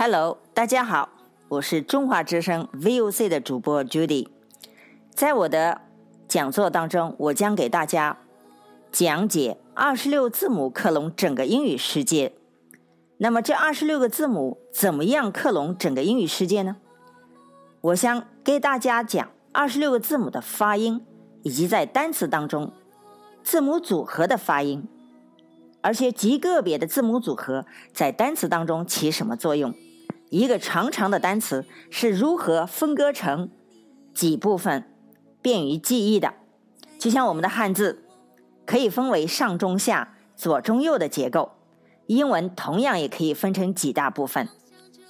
Hello，大家好，我是中华之声 VOC 的主播 Judy。在我的讲座当中，我将给大家讲解二十六字母克隆整个英语世界。那么，这二十六个字母怎么样克隆整个英语世界呢？我想给大家讲二十六个字母的发音，以及在单词当中字母组合的发音，而且极个别的字母组合在单词当中起什么作用？一个长长的单词是如何分割成几部分，便于记忆的？就像我们的汉字可以分为上中下、左中右的结构。英文同样也可以分成几大部分，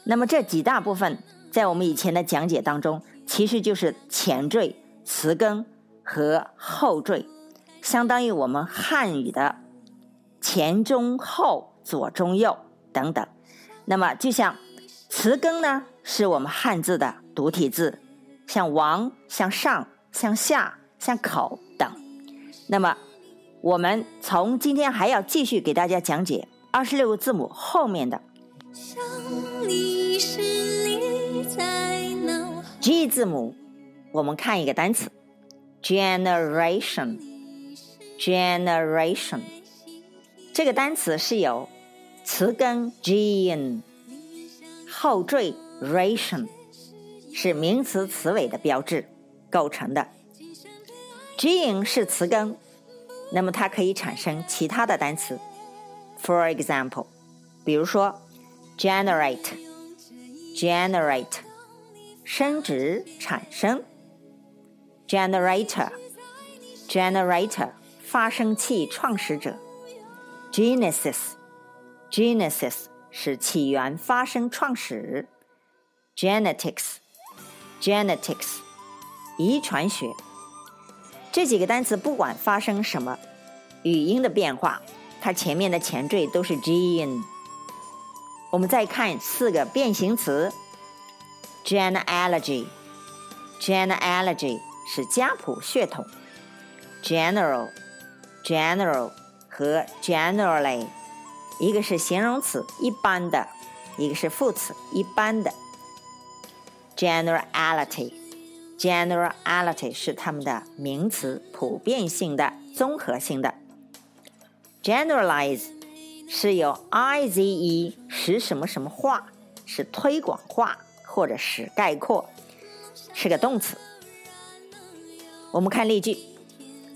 那么这几大部分在我们以前的讲解当中，其实就是前缀、词根和后缀，相当于我们汉语的前中后、左中右等等。那么就像词根呢，是我们汉字的独体字，像王、像上、像下、像口等。那么我们从今天还要继续给大家讲解。二十六个字母后面的 G 字母，我们看一个单词，generation，generation，这个单词是由词根 gen 后缀 ration 是名词词尾的标志构成的。gen 是词根，那么它可以产生其他的单词。For example，比如说，generate，generate，生殖产生；generator，generator，发生器创始者；genesis，genesis 是起源、发生、创始；genetics，genetics，遗传学。这几个单词不管发生什么语音的变化。它前面的前缀都是 gene。我们再看四个变形词：genealogy，genealogy 是家谱血统；general，general 和 generally，一个是形容词一般的，一个是副词一般的。generality，generality 是它们的名词，普遍性的、综合性的。Generalize 是由 I Z E 使什么什么化，是推广化或者使概括，是个动词。我们看例句：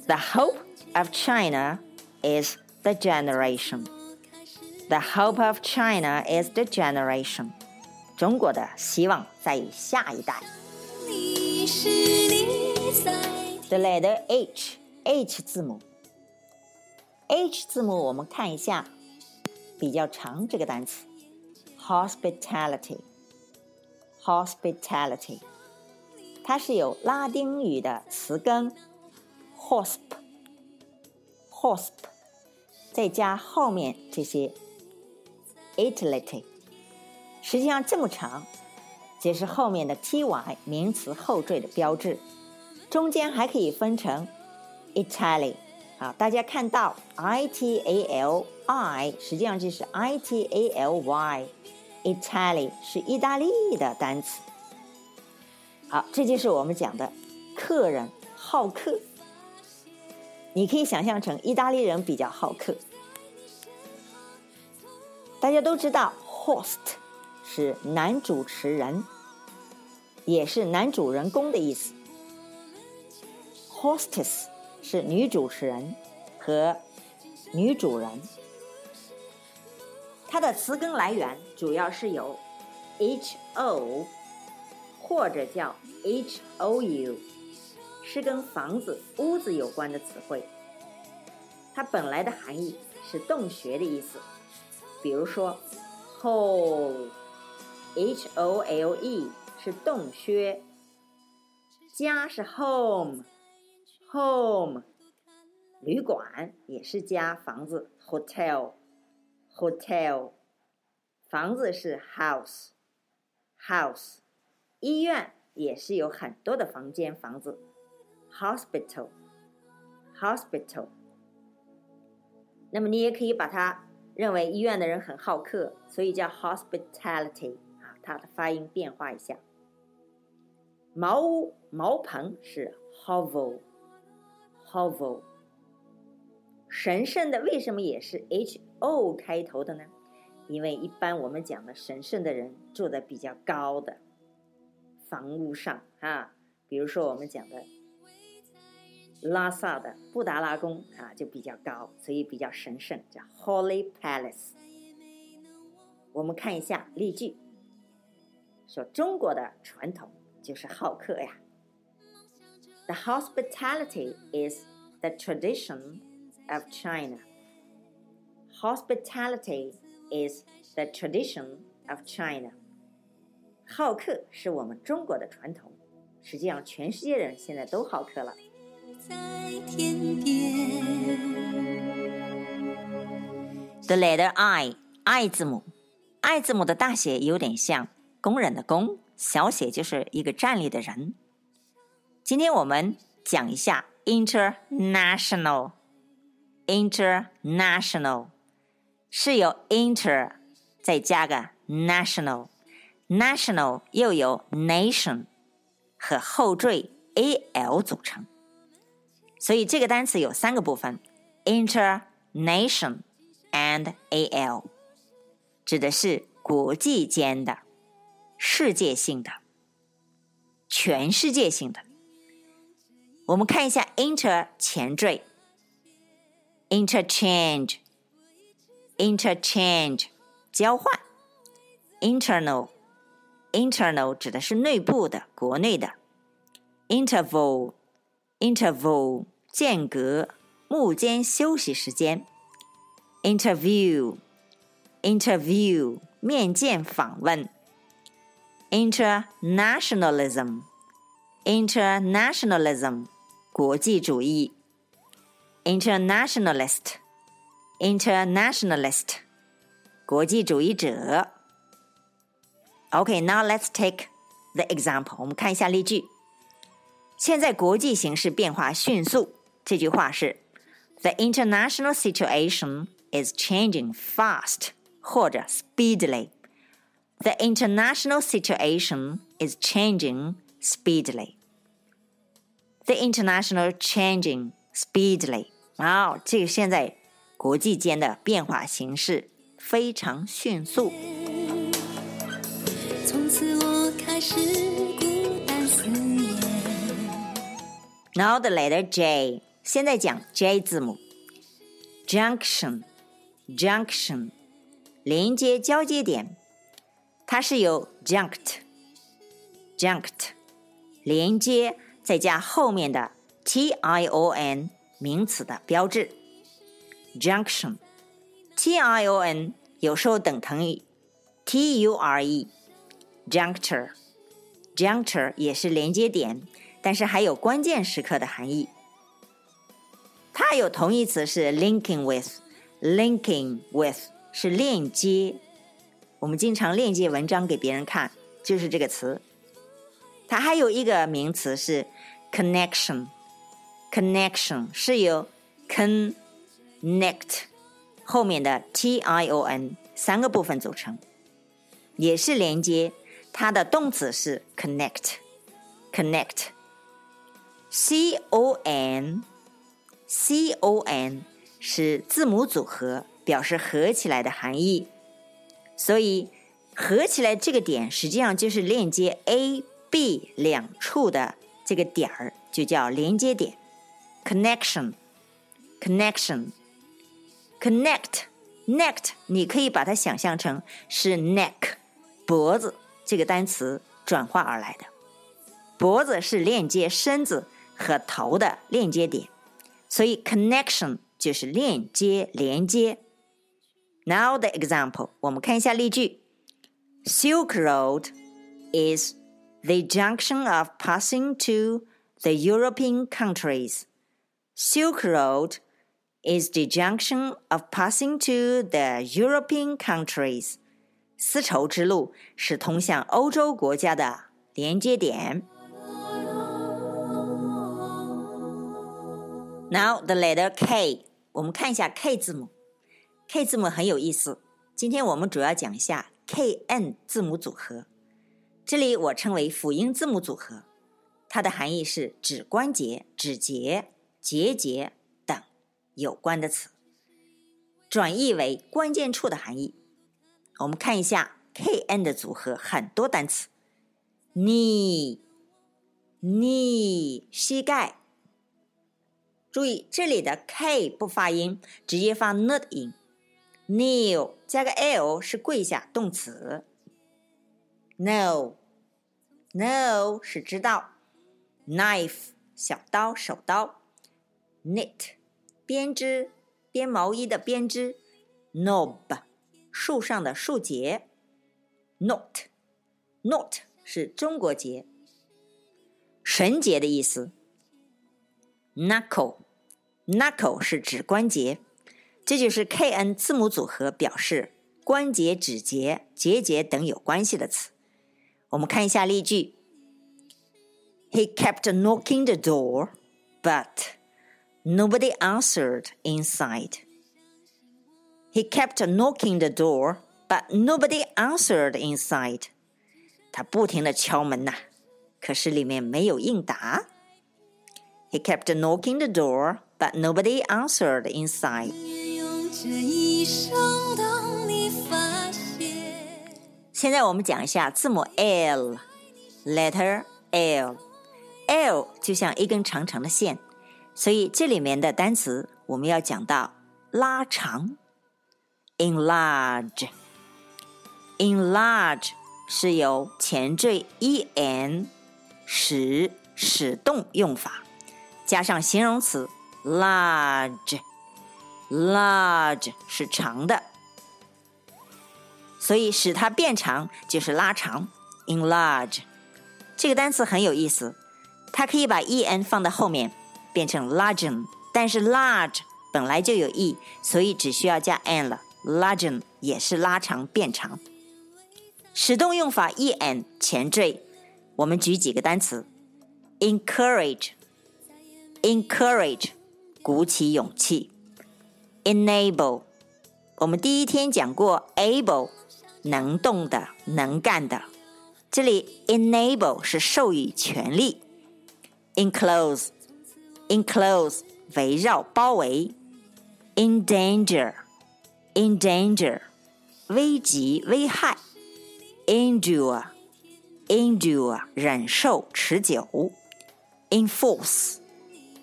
The hope of China is the generation. The hope of China is the generation. 中国的希望在于下一代。The letter H H 字母。H 字母，我们看一下比较长这个单词，hospitality，hospitality，它是有拉丁语的词根 hosp，hosp，再加后面这些 Italy，实际上这么长，这是后面的 ty 名词后缀的标志，中间还可以分成 Italy。啊，大家看到 i t a l i，实际上这是 i t a l y，Italy 是意大利的单词。好，这就是我们讲的客人好客。你可以想象成意大利人比较好客。大家都知道，host 是男主持人，也是男主人公的意思。hostess。是女主持人和女主人，它的词根来源主要是由 h o 或者叫 h o u，是跟房子、屋子有关的词汇。它本来的含义是洞穴的意思，比如说 hole，h o l e 是洞穴，家是 home。Home，旅馆也是家，房子 hotel，hotel，房子是 house，house，医院也是有很多的房间，房子 hospital，hospital。那么你也可以把它认为医院的人很好客，所以叫 hospitality 啊，它的发音变化一下。茅屋、茅棚是 hovel，hovel。神圣的为什么也是 h o 开头的呢？因为一般我们讲的神圣的人住的比较高的房屋上啊，比如说我们讲的拉萨的布达拉宫啊，就比较高，所以比较神圣，叫 Holy Palace。我们看一下例句，说中国的传统就是好客呀。The hospitality is the tradition of China. Hospitality is the tradition of China. 好客是我们中国的传统，实际上全世界人现在都好客了。天边 The letter I，I 字母，I 字母的大写有点像工人的工，小写就是一个站立的人。今天我们讲一下 international，international 是由 inter 再加个 national，national 又由 nation 和后缀 al 组成，所以这个单词有三个部分：inter，nation and al，指的是国际间的、世界性的、全世界性的。我们看一下 inter 前缀，interchange。interchange 交换，internal internal 指的是内部的、国内的，interval interval 间隔、幕间休息时间，interview interview 面见访问，internationalism internationalism 国际主义，internationalist internationalist，国际主义者。OK，now let's take the example. 我们看一下例句。现在国际形势变化迅速。这句话是：The international situation is changing fast，或者 speedily。The international situation is changing speedily. The international changing speedily. 好，这个现在国际间的变化形势非常迅速。从此我开始孤单思念。Now the letter J， 现在讲 J 字母。Junction，junction，连接交接点，它是由 junct，junct，连接再加后面的 t i o n 名词的标志。junction，t i o n 有时候等同于 t u r e，juncture，juncture 也是连接点，但是还有关键时刻的含义。它有同义词是 linking with，linking with 是链接。我们经常链接文章给别人看，就是这个词。它还有一个名词是 connection，connection 是由 connect 后面的 t i o n 三个部分组成，也是连接。它的动词是 connect，connect。c o n c o n 是字母组合，表示合起来的含义。所以合起来这个点实际上就是链接 a b 两处的这个点儿，就叫连接点。Connection，connection，connect，connect，你可以把它想象成是 neck，脖子这个单词转化而来的。脖子是链接身子和头的链接点，所以 connection 就是链接、连接。Now the example，我们看一下例句：Silk Road is the junction of passing to the European countries. Silk Road is the junction of passing to the European countries. 丝绸之路是通向欧洲国家的连接点。 Now the letter K，我们看一下 K 字母。K 字母很有意思，今天我们主要讲一下 KN 字母组合。这里我称为辅音字母组合，它的含义是指关节、指节、结节等有关的词，转译为关键处的含义。我们看一下 K N 的组合，很多单词，knee、knee 膝盖。注意这里的 K 不发音，直接发 N 的音。kneel 加个 l 是跪下，动词。know，know 是知道。knife 小刀、手刀。knit 编织，编毛衣的编织。knob 树上的树节。note，note 是中国结，绳结的意思。knuckle，knuckle 是指关节。这就是 K N 字母组合，表示关节、指节、节节等有关系的词。我们看一下例句：He kept knocking the door, but nobody answered inside. He kept knocking the door, but nobody answered inside. 他不停的敲门呐，可是里面没有应答。 He kept knocking the door, but nobody answered inside. 现在我们讲一下字母 L，letter L，L 就像一根长长的线，所以这里面的单词我们要讲到拉长，enlarge，enlarge 是由前缀 en 使使动用法， 加上形容词 large。Large 是长的，所以使它变长就是拉长。Enlarge 这个单词很有意思，它可以把 en 放在后面变成 large，但是 large 本来就有 e，所以只需要加 n 了。，large 也是拉长变长。使动用法 en 前缀，我们举几个单词 encourage Encourage，鼓起勇气。Enable，我们第一天讲过，able 能动的、能干的。这里 enable 是授予权利。Enclose，enclose 围绕、包围。Endanger，endanger 危及、危害。Endure，endure 忍受、持久。Enforce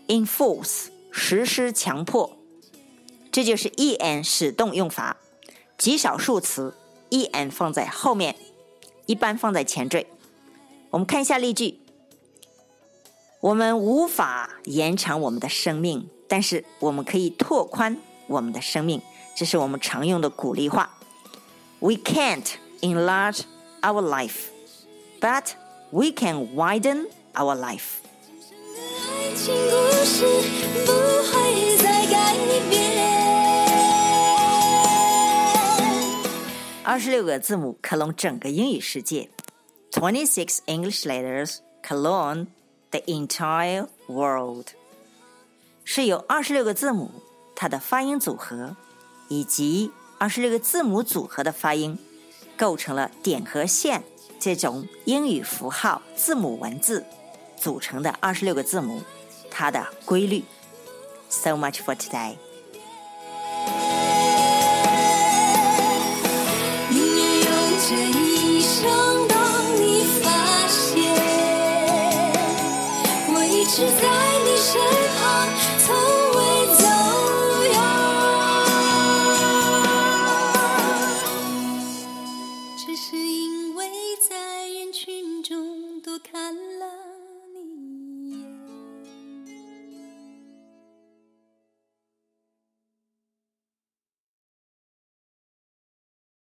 Enforce 实施、强迫。这就是 en 使动用法，极少数词 en 放在后面，一般放在前缀。我们看一下例句：我们无法延长我们的生命，但是我们可以拓宽我们的生命。这是我们常用的鼓励话。We can't enlarge our life, but we can widen our life. 二十六个字母克隆整个英语世界，Twenty six English letters clone the entire world，是由二十六个字母它的发音组合以及二十六个字母组合的发音构成了点和线这种英语符号字母文字组成的二十六个字母，它的规律。So much for today. 这一生，当你发现我一直在。